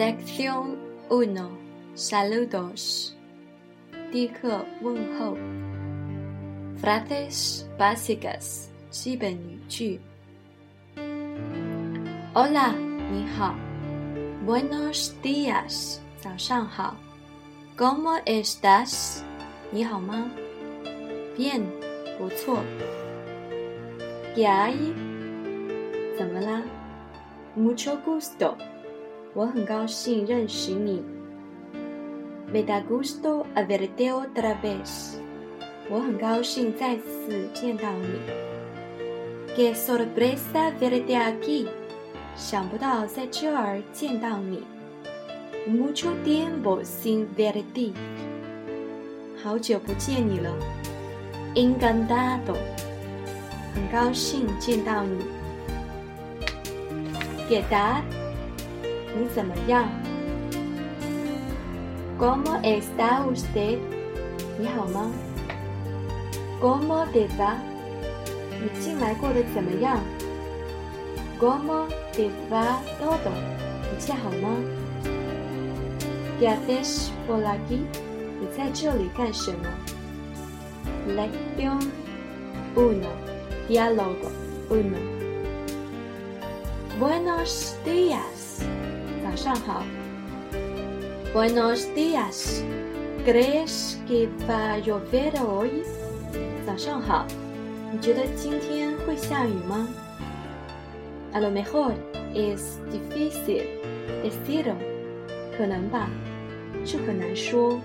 Lección 1. Saludos. Frases básicas. Hola, ni hao. Buenos días. hao. ¿Cómo estás? Ni hao ma. Bien, buzuo. ¿Qué hay? ¿Mucho gusto? 我很高兴认识你。Me da gusto ver de tu través。我很高兴再次见到你。Que sorpresa ver de aquí。想不到在这儿见到你。Mucho tiempo sin ver de. 好久不见你了。Encantado。很高兴见到你。G'day。Konnichiwa. Como está usted? Mi mamá. Como te va? Uchi de Como te va todo? qué haces por aquí o laki. Uchi wa 1. Diálogo 1. Buenos días. 早上好。Buenos días. Crees que va a llover hoy？早上好，你觉得今天会下雨吗？A lo mejor es difícil de decir。可能吧，这很难说。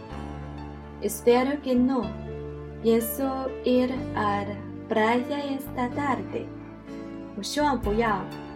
Espero que no. Y eso i r a para ya el sábado. 我希望不要。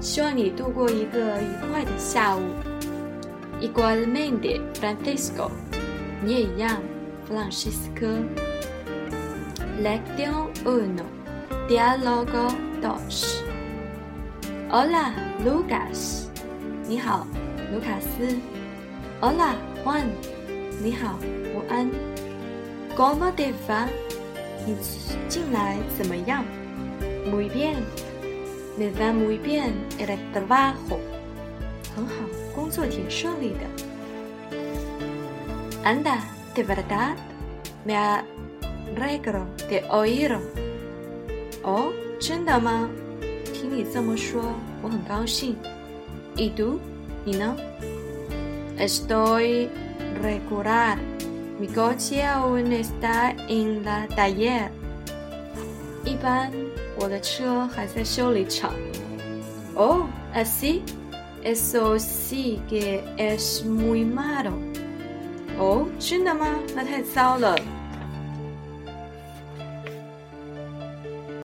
希望你度过一个愉快的下午。Igualmente, Francisco。你也一样，弗朗西斯科。Lección uno, diálogo dos。Hola, Lucas。你好，卢卡斯。Hola, Juan。你好，胡安。Cómo e s a 你进来怎么样？读一遍。Me va muy bien el trabajo. ¡Hanho! ¡El trabajo es muy Anda, ¿de verdad? Me alegro de oír. Oh, chendama, ¿Qué dices? ¿Cómo lo ¿Y tú? ¿Y no? Estoy regular. Mi coche aún está en la taller. Iban. 我的车还在修理厂。哦，S C，S O C 给 S M U I M A R O。哦，真的吗？那太糟了。